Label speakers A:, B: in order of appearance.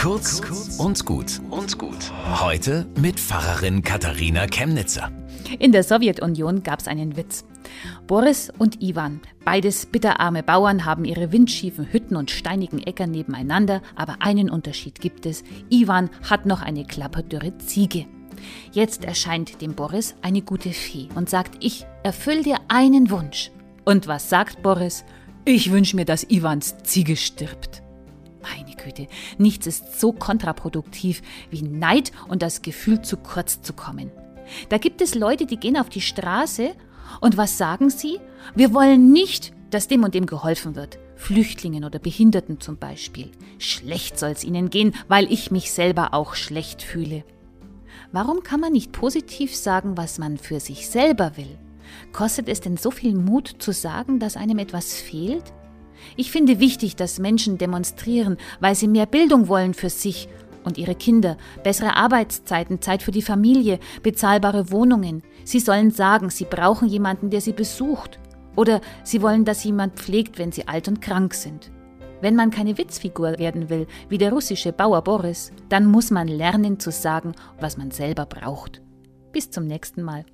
A: Kurz und gut und gut. Heute mit Pfarrerin Katharina Chemnitzer.
B: In der Sowjetunion gab es einen Witz. Boris und Ivan, beides bitterarme Bauern, haben ihre windschiefen Hütten und steinigen Äcker nebeneinander, aber einen Unterschied gibt es. Ivan hat noch eine klapperdürre Ziege. Jetzt erscheint dem Boris eine gute Fee und sagt, ich erfüll dir einen Wunsch. Und was sagt Boris? Ich wünsche mir, dass Ivans Ziege stirbt. Güte, nichts ist so kontraproduktiv wie Neid und das Gefühl, zu kurz zu kommen. Da gibt es Leute, die gehen auf die Straße und was sagen sie? Wir wollen nicht, dass dem und dem geholfen wird. Flüchtlingen oder Behinderten zum Beispiel. Schlecht soll es ihnen gehen, weil ich mich selber auch schlecht fühle. Warum kann man nicht positiv sagen, was man für sich selber will? Kostet es denn so viel Mut zu sagen, dass einem etwas fehlt? Ich finde wichtig, dass Menschen demonstrieren, weil sie mehr Bildung wollen für sich und ihre Kinder, bessere Arbeitszeiten, Zeit für die Familie, bezahlbare Wohnungen. Sie sollen sagen, sie brauchen jemanden, der sie besucht. Oder sie wollen, dass jemand pflegt, wenn sie alt und krank sind. Wenn man keine Witzfigur werden will, wie der russische Bauer Boris, dann muss man lernen zu sagen, was man selber braucht. Bis zum nächsten Mal.